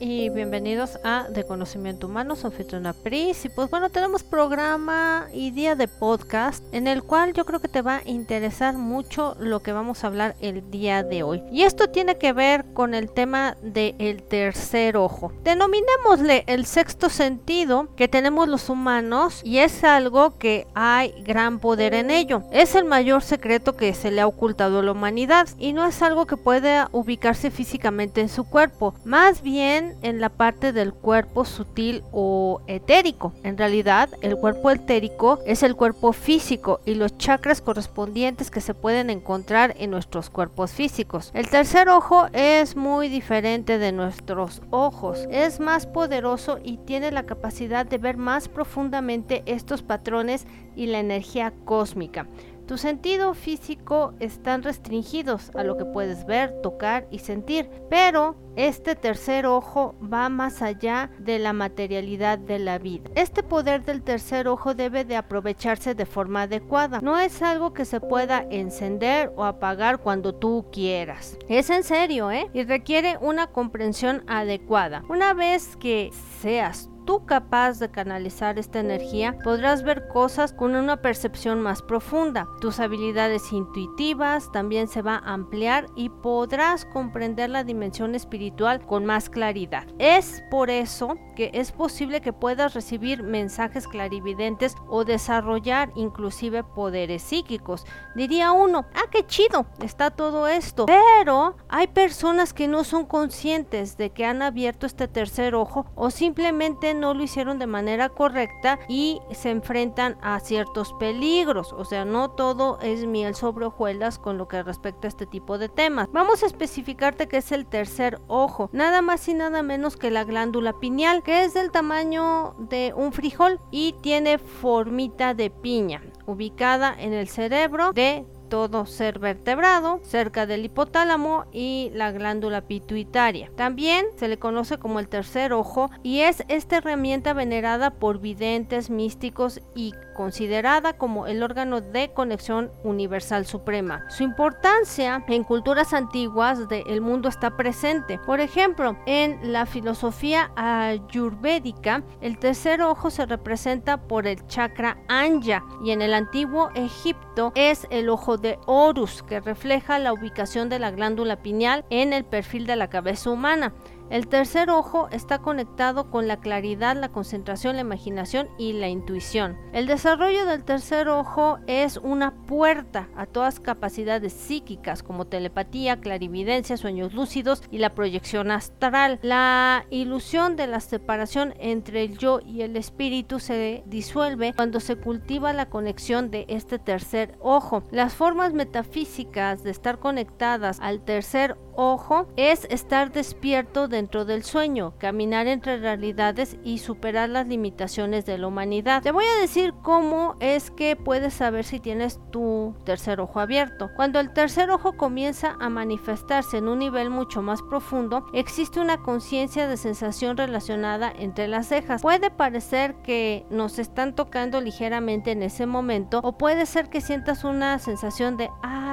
Bienvenidos a De Conocimiento Humano, soy Fitrona Pris. Y pues bueno, tenemos programa y día de podcast en el cual yo creo que te va a interesar mucho lo que vamos a hablar el día de hoy. Y esto tiene que ver con el tema del tercer ojo. Denominémosle el sexto sentido que tenemos los humanos y es algo que hay gran poder en ello. Es el mayor secreto que se le ha ocultado a la humanidad y no es algo que pueda ubicarse físicamente en su cuerpo, más bien en la parte del cuerpo sutil o etérico. En realidad, el cuerpo etérico es el cuerpo físico y los chakras correspondientes que se pueden encontrar en nuestros cuerpos físicos. El tercer ojo es muy diferente de nuestros ojos. Es más poderoso y tiene la capacidad de ver más profundamente estos patrones y la energía cósmica. Tu sentido físico están restringidos a lo que puedes ver, tocar y sentir, pero este tercer ojo va más allá de la materialidad de la vida. Este poder del tercer ojo debe de aprovecharse de forma adecuada. No es algo que se pueda encender o apagar cuando tú quieras. Es en serio, ¿eh? Y requiere una comprensión adecuada. Una vez que seas tú capaz de canalizar esta energía, podrás ver cosas con una percepción más profunda. Tus habilidades intuitivas también se va a ampliar y podrás comprender la dimensión espiritual con más claridad. Es por eso que es posible que puedas recibir mensajes clarividentes o desarrollar inclusive poderes psíquicos. Diría uno, ah, qué chido, está todo esto. Pero hay personas que no son conscientes de que han abierto este tercer ojo o simplemente no lo hicieron de manera correcta y se enfrentan a ciertos peligros. O sea, no todo es miel sobre hojuelas con lo que respecta a este tipo de temas. Vamos a especificarte que es el tercer ojo, nada más y nada menos que la glándula pineal, que es del tamaño de un frijol y tiene formita de piña, ubicada en el cerebro de todo ser vertebrado, cerca del hipotálamo y la glándula pituitaria. También se le conoce como el tercer ojo y es esta herramienta venerada por videntes, místicos y considerada como el órgano de conexión universal suprema. Su importancia en culturas antiguas del mundo está presente. Por ejemplo, en la filosofía ayurvédica, el tercer ojo se representa por el chakra Anja y en el antiguo Egipto es el ojo de Horus, que refleja la ubicación de la glándula pineal en el perfil de la cabeza humana. El tercer ojo está conectado con la claridad, la concentración, la imaginación y la intuición. El desarrollo del tercer ojo es una puerta a todas capacidades psíquicas como telepatía, clarividencia, sueños lúcidos y la proyección astral. La ilusión de la separación entre el yo y el espíritu se disuelve cuando se cultiva la conexión de este tercer ojo. Las formas metafísicas de estar conectadas al tercer ojo es estar despierto dentro del sueño, caminar entre realidades y superar las limitaciones de la humanidad. Te voy a decir cómo es que puedes saber si tienes tu tercer ojo abierto. Cuando el tercer ojo comienza a manifestarse en un nivel mucho más profundo, existe una conciencia de sensación relacionada entre las cejas. Puede parecer que nos están tocando ligeramente en ese momento o puede ser que sientas una sensación de ah,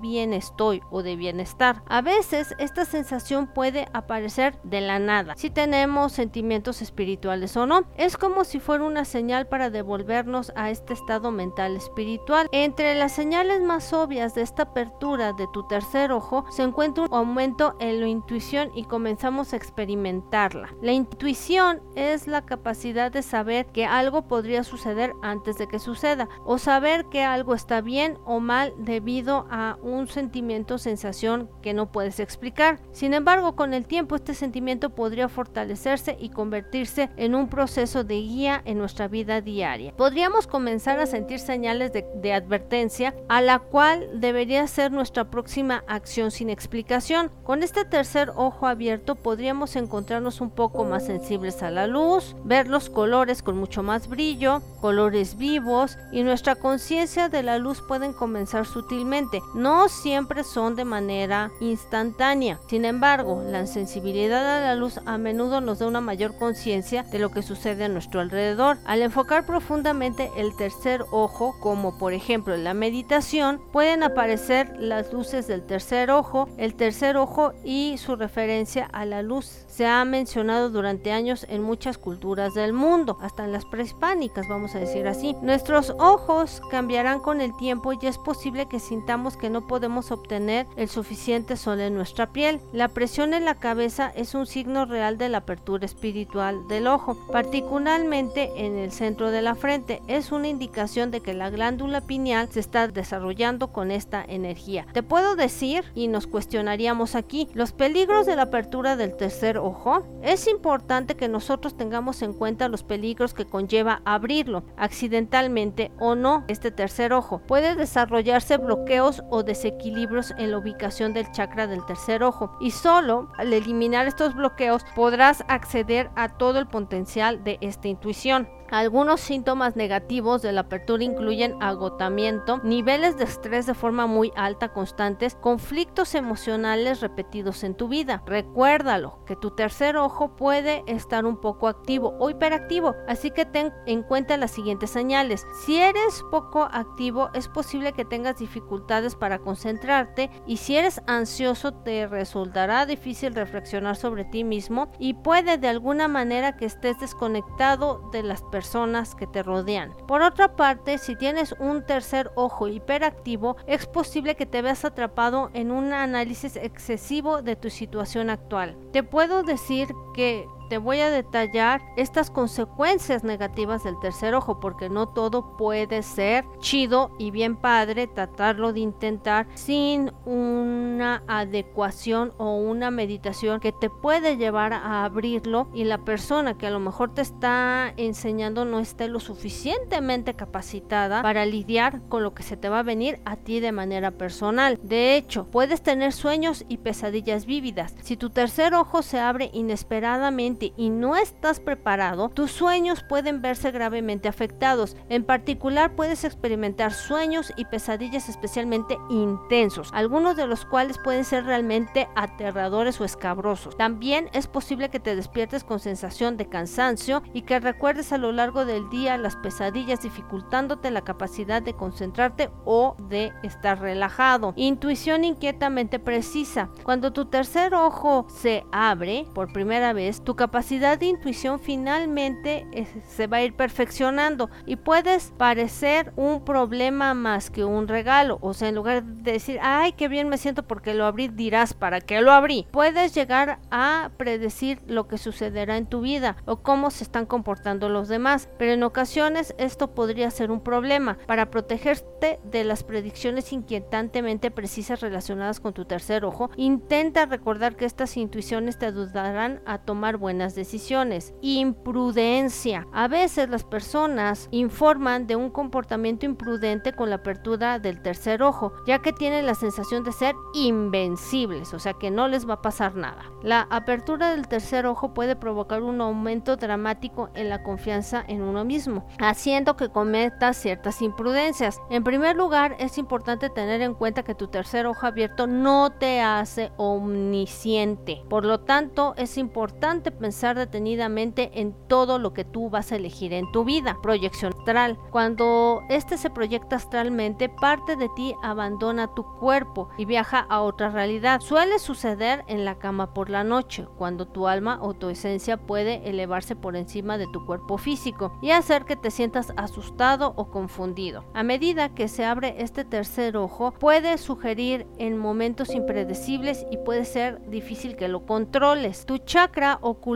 bien estoy o de bienestar. A veces esta sensación puede aparecer de la nada, si tenemos sentimientos espirituales o no. Es como si fuera una señal para devolvernos a este estado mental espiritual. Entre las señales más obvias de esta apertura de tu tercer ojo se encuentra un aumento en la intuición y comenzamos a experimentarla. La intuición es la capacidad de saber que algo podría suceder antes de que suceda o saber que algo está bien o mal debido a un sentimiento sensación que no puedes explicar. Sin embargo, con el tiempo este sentimiento podría fortalecerse y convertirse en un proceso de guía en nuestra vida diaria. Podríamos comenzar a sentir señales de, de advertencia a la cual debería ser nuestra próxima acción sin explicación. Con este tercer ojo abierto podríamos encontrarnos un poco más sensibles a la luz, ver los colores con mucho más brillo, colores vivos y nuestra conciencia de la luz pueden comenzar sutilmente. No siempre son de manera instantánea. Sin embargo, la sensibilidad a la luz a menudo nos da una mayor conciencia de lo que sucede a nuestro alrededor. Al enfocar profundamente el tercer ojo, como por ejemplo en la meditación, pueden aparecer las luces del tercer ojo, el tercer ojo y su referencia a la luz. Se ha mencionado durante años en muchas culturas del mundo, hasta en las prehispánicas, vamos a decir así. Nuestros ojos cambiarán con el tiempo y es posible que sintamos que no podemos obtener el suficiente sol en nuestra piel. La presión en la cabeza es un signo real de la apertura espiritual del ojo, particularmente en el centro de la frente. Es una indicación de que la glándula pineal se está desarrollando con esta energía. Te puedo decir, y nos cuestionaríamos aquí, los peligros de la apertura del tercer ojo. Es importante que nosotros tengamos en cuenta los peligros que conlleva abrirlo, accidentalmente o no, este tercer ojo. Puede desarrollarse bloqueos o desequilibrios en la ubicación del chakra del tercer ojo y solo al eliminar estos bloqueos podrás acceder a todo el potencial de esta intuición. Algunos síntomas negativos de la apertura incluyen agotamiento, niveles de estrés de forma muy alta constantes, conflictos emocionales repetidos en tu vida. Recuérdalo, que tu tercer ojo puede estar un poco activo o hiperactivo, así que ten en cuenta las siguientes señales. Si eres poco activo, es posible que tengas dificultades para concentrarte y si eres ansioso te resultará difícil reflexionar sobre ti mismo y puede de alguna manera que estés desconectado de las personas personas que te rodean. Por otra parte, si tienes un tercer ojo hiperactivo, es posible que te veas atrapado en un análisis excesivo de tu situación actual. Te puedo decir que te voy a detallar estas consecuencias negativas del tercer ojo, porque no todo puede ser chido y bien padre tratarlo de intentar sin una adecuación o una meditación que te puede llevar a abrirlo y la persona que a lo mejor te está enseñando no esté lo suficientemente capacitada para lidiar con lo que se te va a venir a ti de manera personal. De hecho, puedes tener sueños y pesadillas vívidas. Si tu tercer ojo se abre inesperadamente y no estás preparado, tus sueños pueden verse gravemente afectados. En particular puedes experimentar sueños y pesadillas especialmente intensos, algunos de los cuales pueden ser realmente aterradores o escabrosos. También es posible que te despiertes con sensación de cansancio y que recuerdes a lo largo del día las pesadillas dificultándote la capacidad de concentrarte o de estar relajado. Intuición inquietamente precisa. Cuando tu tercer ojo se abre por primera vez, tu capacidad capacidad de intuición finalmente eh, se va a ir perfeccionando y puedes parecer un problema más que un regalo. O sea, en lugar de decir, ay, qué bien me siento porque lo abrí, dirás, ¿para qué lo abrí? Puedes llegar a predecir lo que sucederá en tu vida o cómo se están comportando los demás. Pero en ocasiones esto podría ser un problema. Para protegerte de las predicciones inquietantemente precisas relacionadas con tu tercer ojo, intenta recordar que estas intuiciones te ayudarán a tomar buenas decisiones. Imprudencia. A veces las personas informan de un comportamiento imprudente con la apertura del tercer ojo, ya que tienen la sensación de ser invencibles, o sea que no les va a pasar nada. La apertura del tercer ojo puede provocar un aumento dramático en la confianza en uno mismo, haciendo que cometas ciertas imprudencias. En primer lugar, es importante tener en cuenta que tu tercer ojo abierto no te hace omnisciente. Por lo tanto, es importante pensar detenidamente en todo lo que tú vas a elegir en tu vida. Proyección astral. Cuando este se proyecta astralmente, parte de ti abandona tu cuerpo y viaja a otra realidad. Suele suceder en la cama por la noche, cuando tu alma o tu esencia puede elevarse por encima de tu cuerpo físico y hacer que te sientas asustado o confundido. A medida que se abre este tercer ojo, puede sugerir en momentos impredecibles y puede ser difícil que lo controles. Tu chakra oculto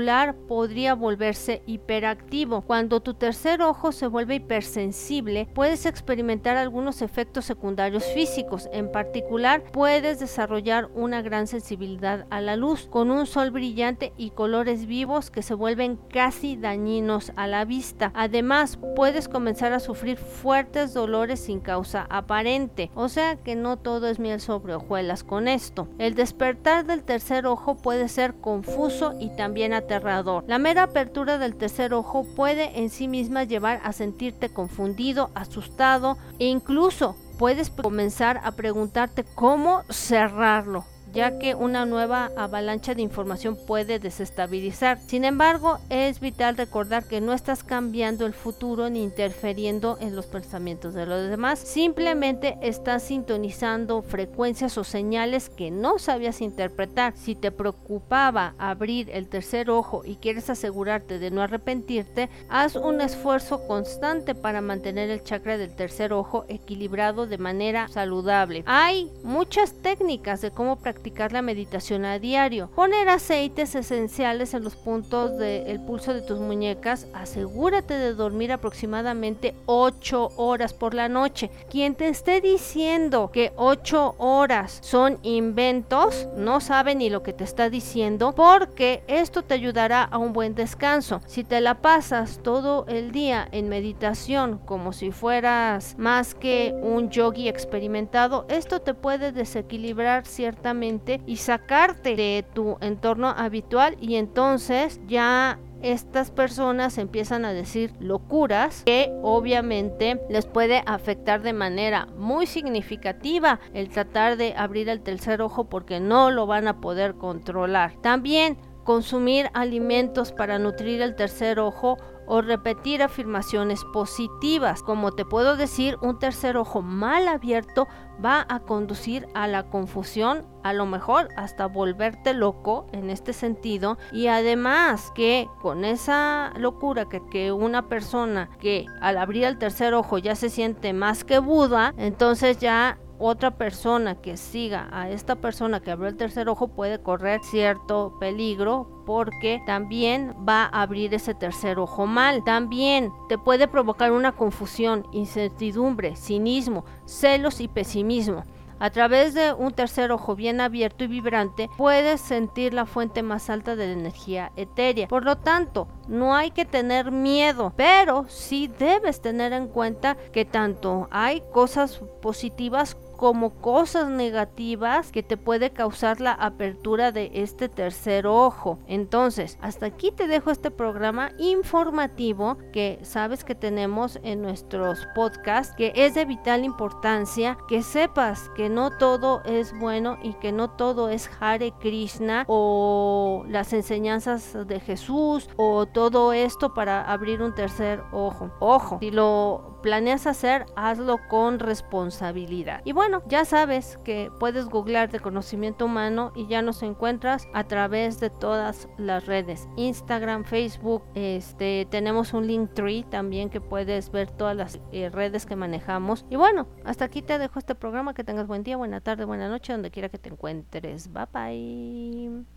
podría volverse hiperactivo. Cuando tu tercer ojo se vuelve hipersensible, puedes experimentar algunos efectos secundarios físicos. En particular, puedes desarrollar una gran sensibilidad a la luz, con un sol brillante y colores vivos que se vuelven casi dañinos a la vista. Además, puedes comenzar a sufrir fuertes dolores sin causa aparente. O sea que no todo es miel sobre hojuelas con esto. El despertar del tercer ojo puede ser confuso y también La mera apertura del tercer ojo puede en sí misma llevar a sentirte confundido, asustado e incluso puedes comenzar a preguntarte cómo cerrarlo ya que una nueva avalancha de información puede desestabilizar. Sin embargo, es vital recordar que no estás cambiando el futuro ni interfiriendo en los pensamientos de los demás, simplemente estás sintonizando frecuencias o señales que no sabías interpretar. Si te preocupaba abrir el tercer ojo y quieres asegurarte de no arrepentirte, haz un esfuerzo constante para mantener el chakra del tercer ojo equilibrado de manera saludable. Hay muchas técnicas de cómo practicar la meditación a diario. Poner aceites esenciales en los puntos del pulso de tus muñecas. Asegúrate de dormir aproximadamente 8 horas por la noche. Quien te esté diciendo que 8 horas son inventos, no sabe ni lo que te está diciendo porque esto te ayudará a un buen descanso. Si te la pasas todo el día en meditación como si fueras más que un yogi experimentado, esto te puede desequilibrar ciertamente y sacarte de tu entorno habitual y entonces ya estas personas empiezan a decir locuras que obviamente les puede afectar de manera muy significativa el tratar de abrir el tercer ojo porque no lo van a poder controlar. También consumir alimentos para nutrir el tercer ojo o repetir afirmaciones positivas. Como te puedo decir, un tercer ojo mal abierto va a conducir a la confusión, a lo mejor hasta volverte loco en este sentido. Y además que con esa locura que, que una persona que al abrir el tercer ojo ya se siente más que Buda, entonces ya otra persona que siga a esta persona que abrió el tercer ojo puede correr cierto peligro porque también va a abrir ese tercer ojo mal. También te puede provocar una confusión, incertidumbre, cinismo, celos y pesimismo. A través de un tercer ojo bien abierto y vibrante, puedes sentir la fuente más alta de la energía etérea. Por lo tanto, no hay que tener miedo, pero sí debes tener en cuenta que tanto hay cosas positivas como cosas negativas que te puede causar la apertura de este tercer ojo. Entonces, hasta aquí te dejo este programa informativo que sabes que tenemos en nuestros podcasts, que es de vital importancia que sepas que no todo es bueno y que no todo es Hare Krishna o las enseñanzas de Jesús o todo esto para abrir un tercer ojo. Ojo, si lo planeas hacer, hazlo con responsabilidad. Y bueno, ya sabes que puedes googlear de conocimiento humano y ya nos encuentras a través de todas las redes. Instagram, Facebook, este tenemos un link tree también que puedes ver todas las eh, redes que manejamos. Y bueno, hasta aquí te dejo este programa. Que tengas buen día, buena tarde, buena noche, donde quiera que te encuentres. Bye bye.